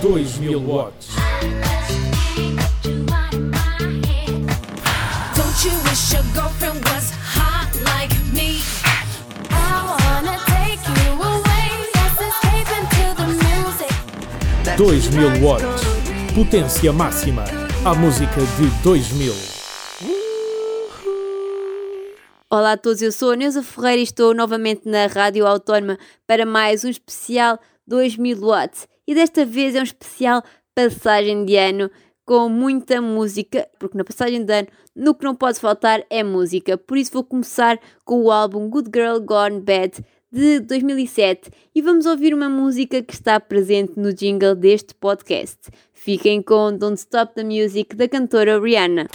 2000 watts. Don't you wish your girlfriend was hot like me? I wanna take you away. Let's escape into the music. 2000 watts. Potência máxima. A música de 2000. Olá a todos, eu sou a Neuza Ferreira e estou novamente na Rádio Autónoma para mais um especial 2000 watts. E desta vez é um especial passagem de ano com muita música, porque na passagem de ano no que não pode faltar é música. Por isso vou começar com o álbum Good Girl Gone Bad de 2007 e vamos ouvir uma música que está presente no jingle deste podcast. Fiquem com Don't Stop the Music da cantora Rihanna.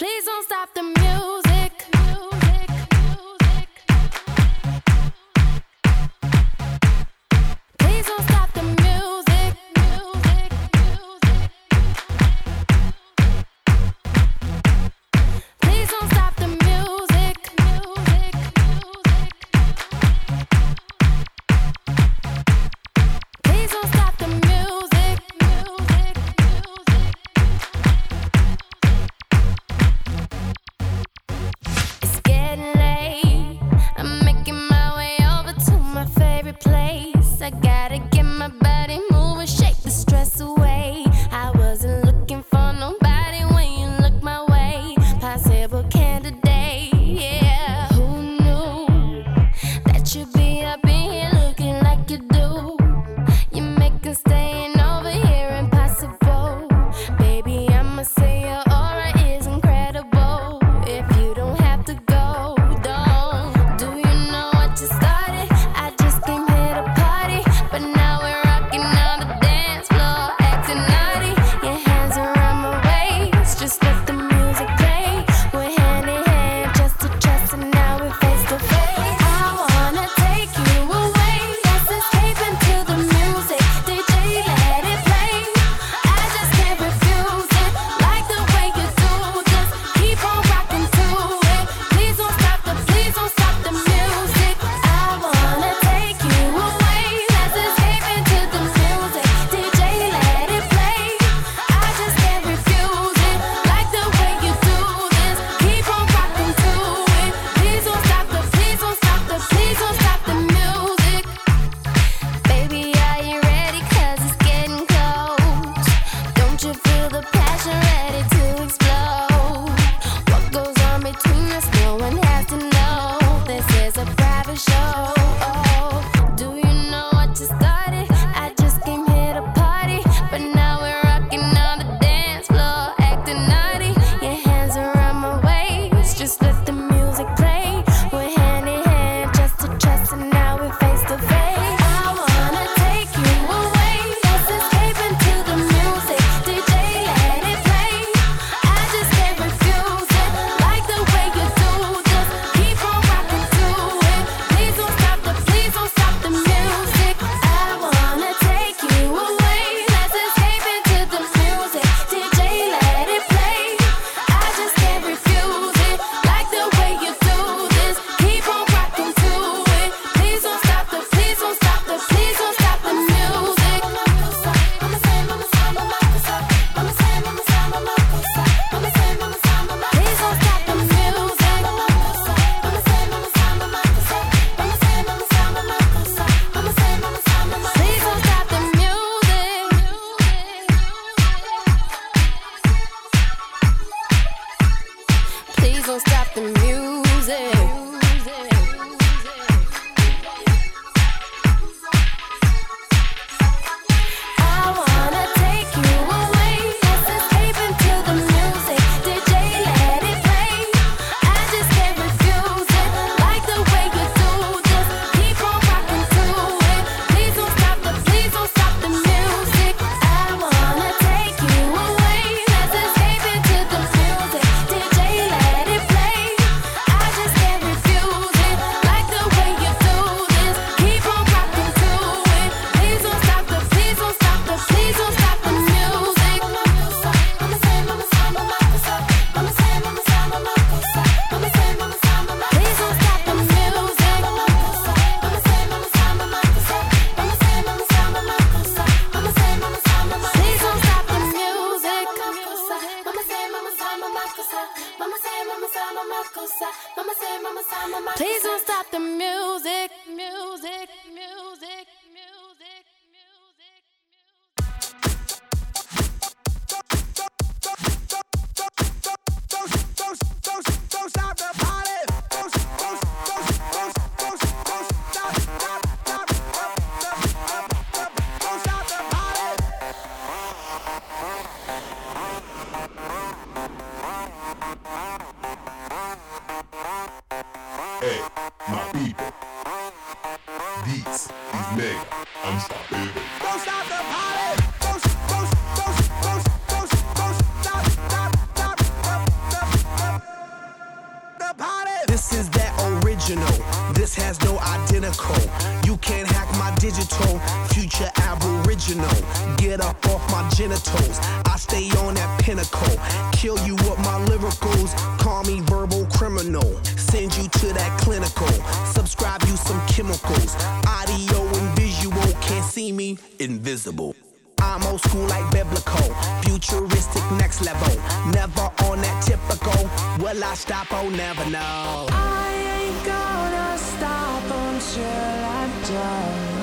genitals. I stay on that pinnacle. Kill you with my lyricals. Call me verbal criminal. Send you to that clinical. Subscribe you some chemicals. Audio and visual. Can't see me. Invisible. I'm old school like biblical, futuristic next level. Never on that typical. Will I stop? Oh, never know. I ain't gonna stop until I'm done.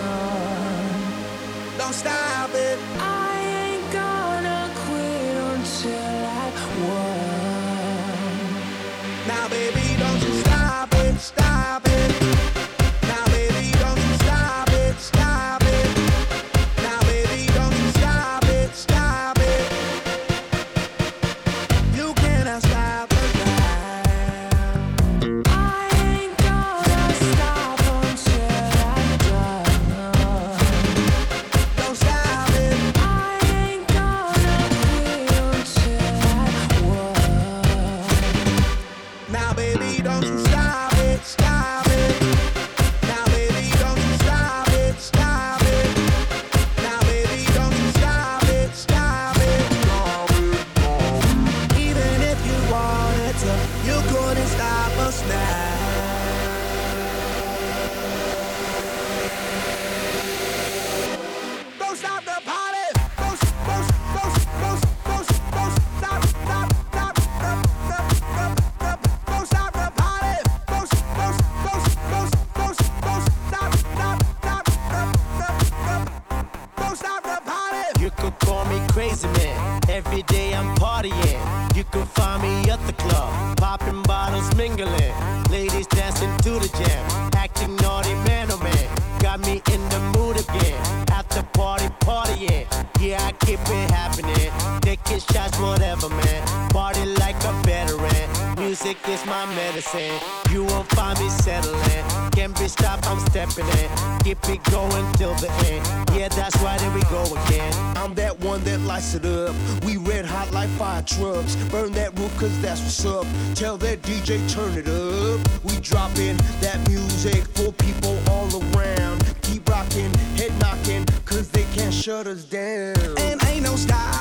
Don't stop it. I yeah. shutters down. And ain't no stop.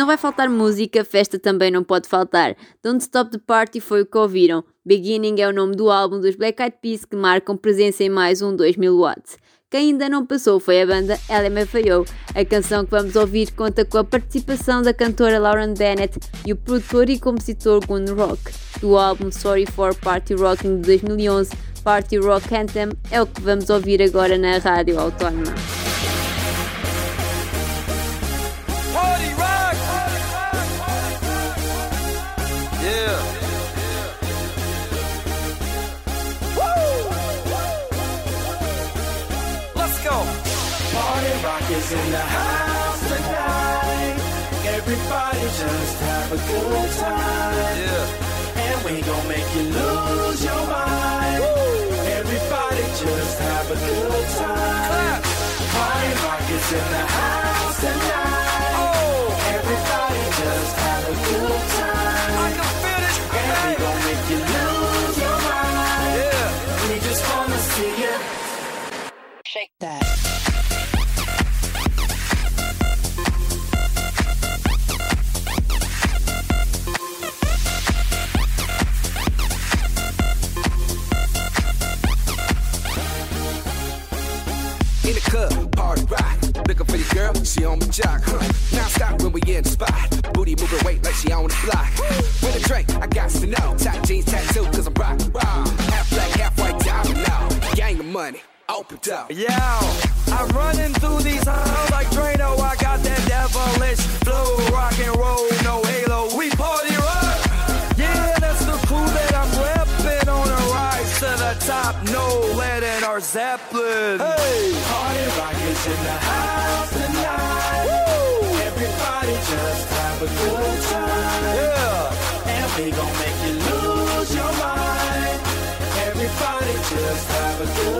Não vai faltar música, festa também não pode faltar. Don't Stop the Party foi o que ouviram. Beginning é o nome do álbum dos Black Eyed Peas que marcam presença em mais um 2000 watts. Quem ainda não passou foi a banda LMFAO. A canção que vamos ouvir conta com a participação da cantora Lauren Bennett e o produtor e compositor Gun Rock. Do álbum Sorry for Party Rocking de 2011, Party Rock Anthem é o que vamos ouvir agora na Rádio Autónoma. In the house tonight. Everybody just have a good time. Yeah. And we gon' make you lose your mind. Everybody just have a good time. Clap. Party rock is in the house tonight. Up. Yeah, I'm running through these halls like Drano. I got that devilish flow, rock and roll, no halo. We party rock. Yeah, that's the crew that I'm repping on a rise to the top. No lead in our Zeppelin. Hey, Party rock is in the house tonight. Everybody just have a good time. yeah. And we gon' make you lose your mind. Everybody just have a good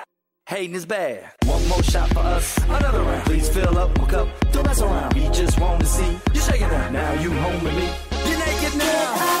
Hating is bad. One more shot for us, another round. Please fill up my cup, don't mess around. We just want to see you shaking it. Now you home with me. You're naked now.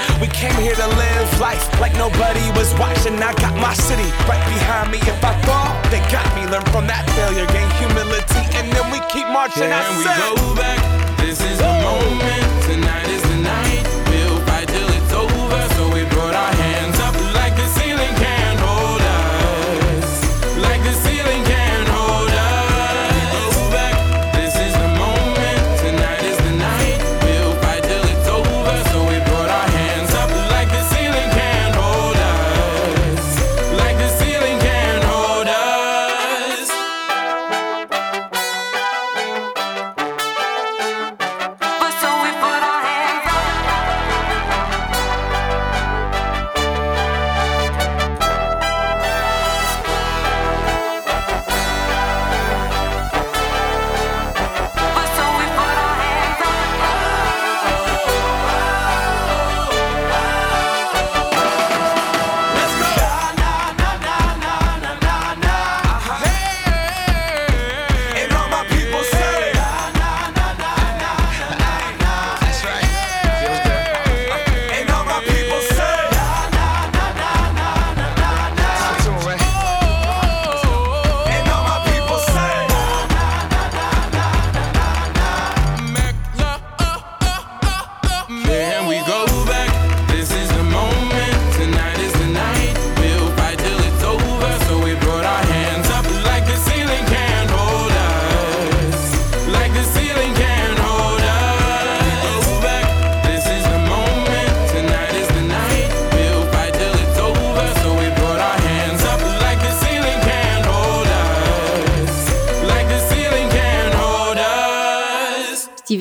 Came here to live life like nobody was watching. I got my city right behind me. If I fall, they got me. Learn from that failure, gain humility, and then we keep marching. I Can we go back? This is the moment. Tonight is the night.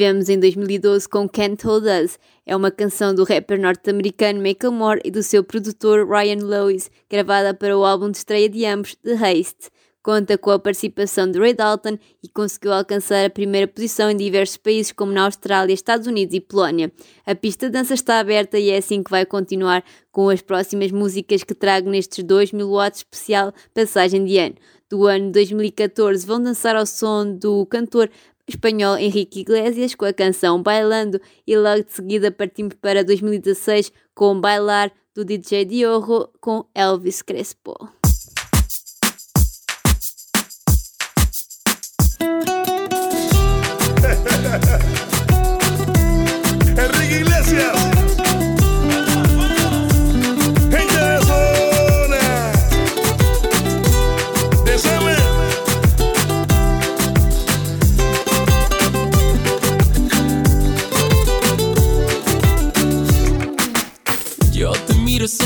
Us. Estivemos em 2012 com Can't Hold Us. É uma canção do rapper norte-americano Macklemore e do seu produtor Ryan Lewis, gravada para o álbum de estreia de ambos, The Haste. Conta com a participação de Ray Dalton e conseguiu alcançar a primeira posição em diversos países como na Austrália, Estados Unidos e Polónia. A pista de dança está aberta e é assim que vai continuar com as próximas músicas que trago nestes 2000 watts especial Passagem de Ano. Do ano 2014 vão dançar ao som do cantor espanhol Henrique Iglesias com a canção Bailando e logo de seguida partimos para 2016 com Bailar do DJ Diogo com Elvis Crespo.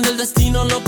del destino no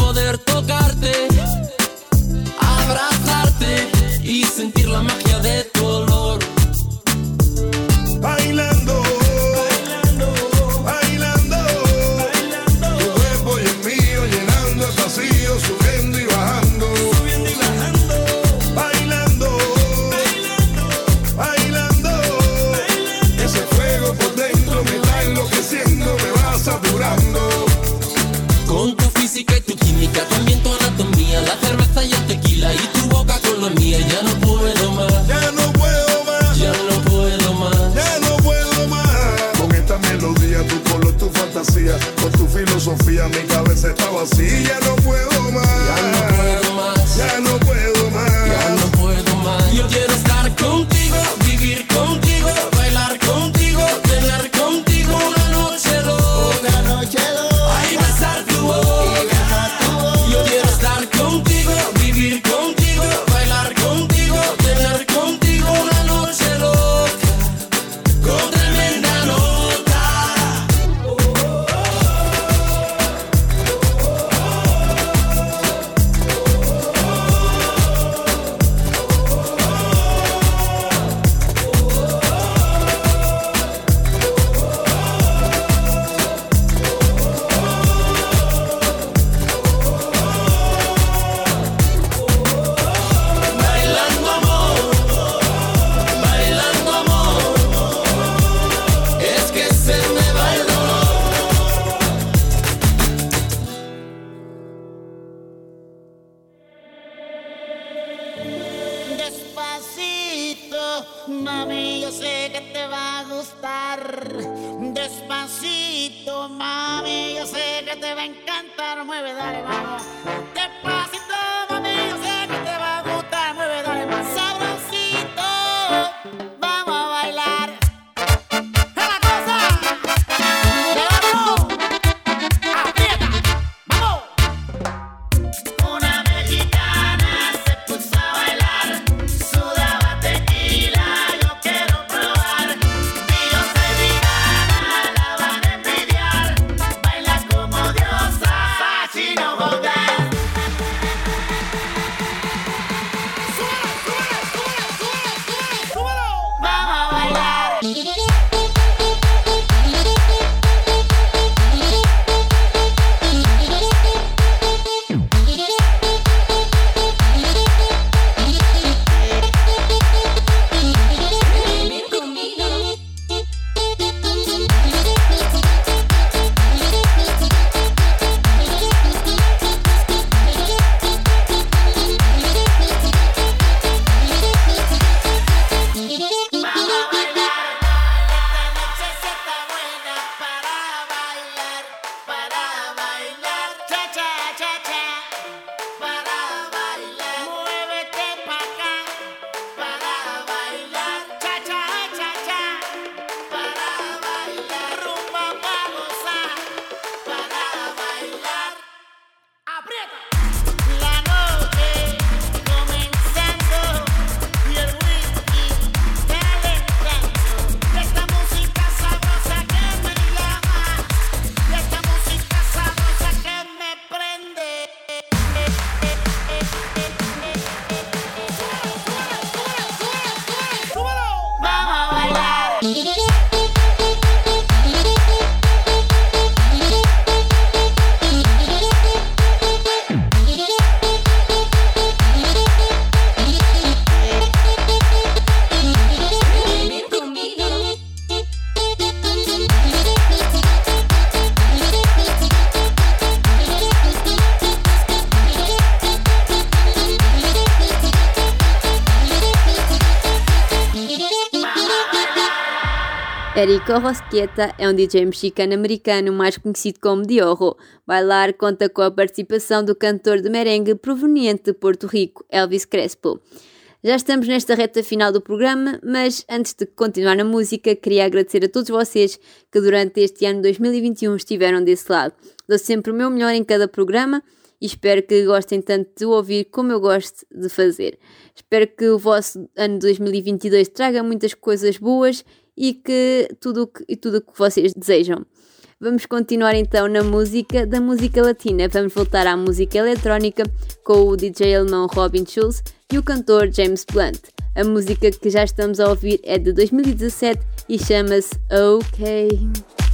Erico Rosqueta é um DJ mexicano-americano mais conhecido como Diogo. Bailar conta com a participação do cantor de merengue proveniente de Porto Rico, Elvis Crespo. Já estamos nesta reta final do programa, mas antes de continuar na música, queria agradecer a todos vocês que durante este ano 2021 estiveram desse lado. Dou sempre o meu melhor em cada programa e espero que gostem tanto de ouvir como eu gosto de fazer. Espero que o vosso ano 2022 traga muitas coisas boas e que tudo o que, e tudo o que vocês desejam. Vamos continuar então na música da música latina. Vamos voltar à música eletrónica com o DJ alemão Robin Schulz e o cantor James Blunt. A música que já estamos a ouvir é de 2017 e chama-se OK.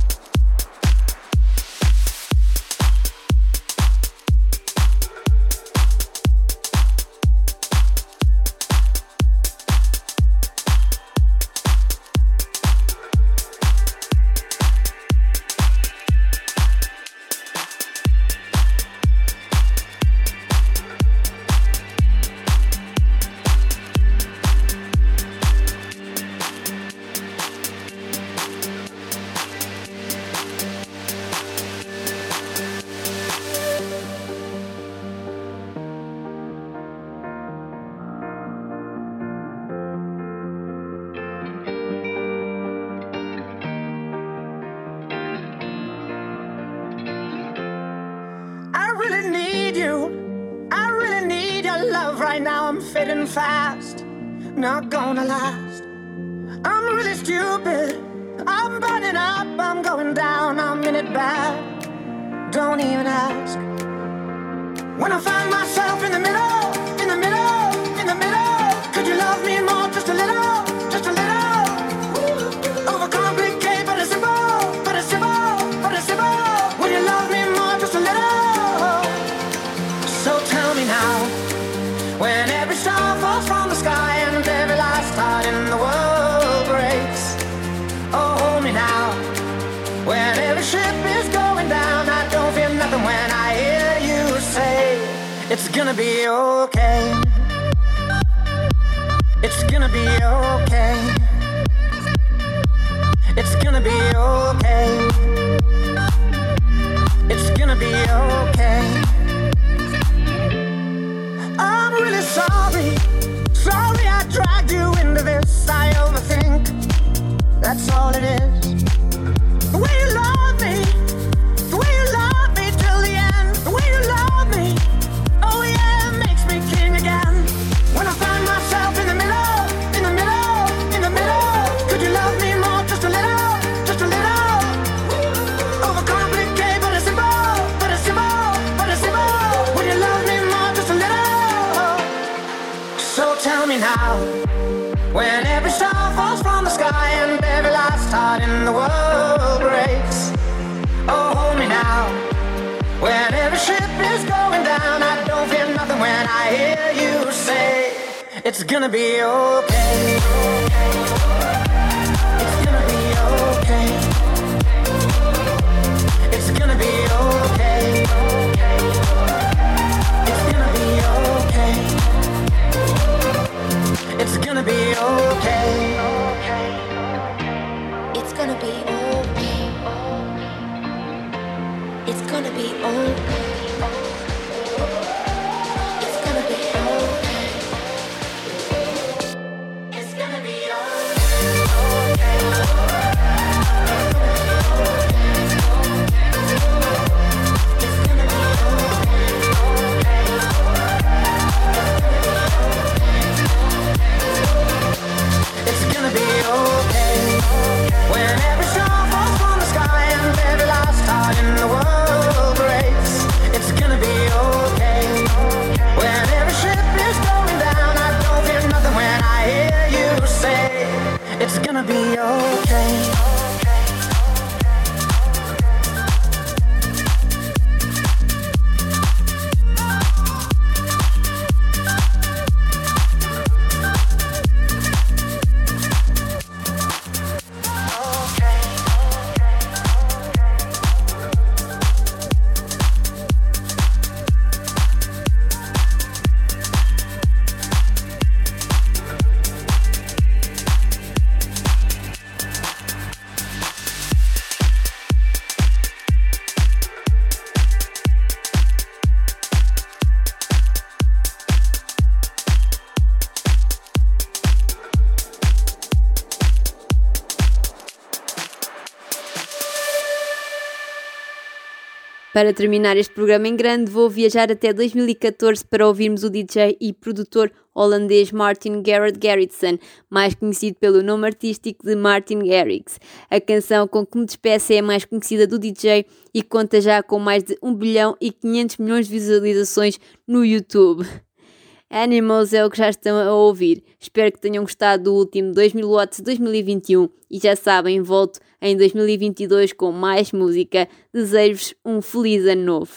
Right now. I'm fading fast, not gonna last. I'm really stupid. I'm burning up, I'm going down, I'm in it bad. Don't even ask. When I find myself in the middle, in the middle, gonna be okay. It's gonna be okay. Para terminar este programa em grande, vou viajar até 2014 para ouvirmos o DJ e produtor holandês Martin Garrett Gerritsen, mais conhecido pelo nome artístico de Martin Garrix. A canção com que me despeço é a mais conhecida do DJ e conta já com mais de 1 bilhão e 500 milhões de visualizações no YouTube. Animals é o que já estão a ouvir. Espero que tenham gostado do último 2000 Watts 2021 e já sabem, volto em 2022 com mais música. Desejo-vos um feliz ano novo.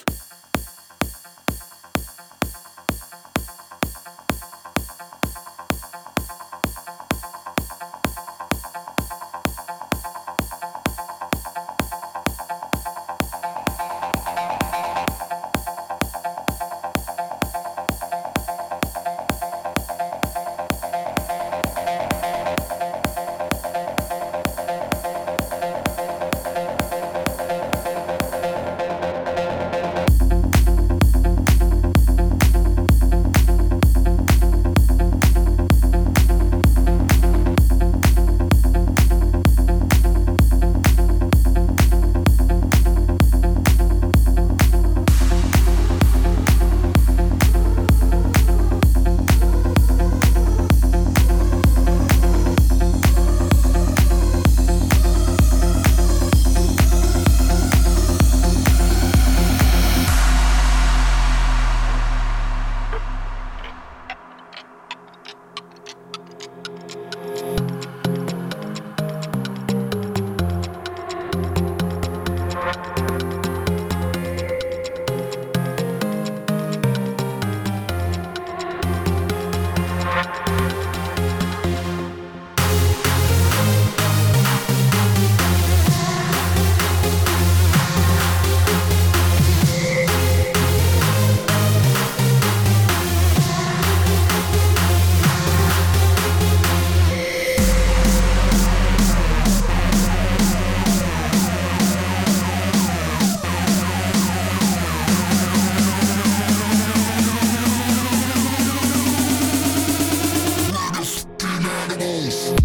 Animals.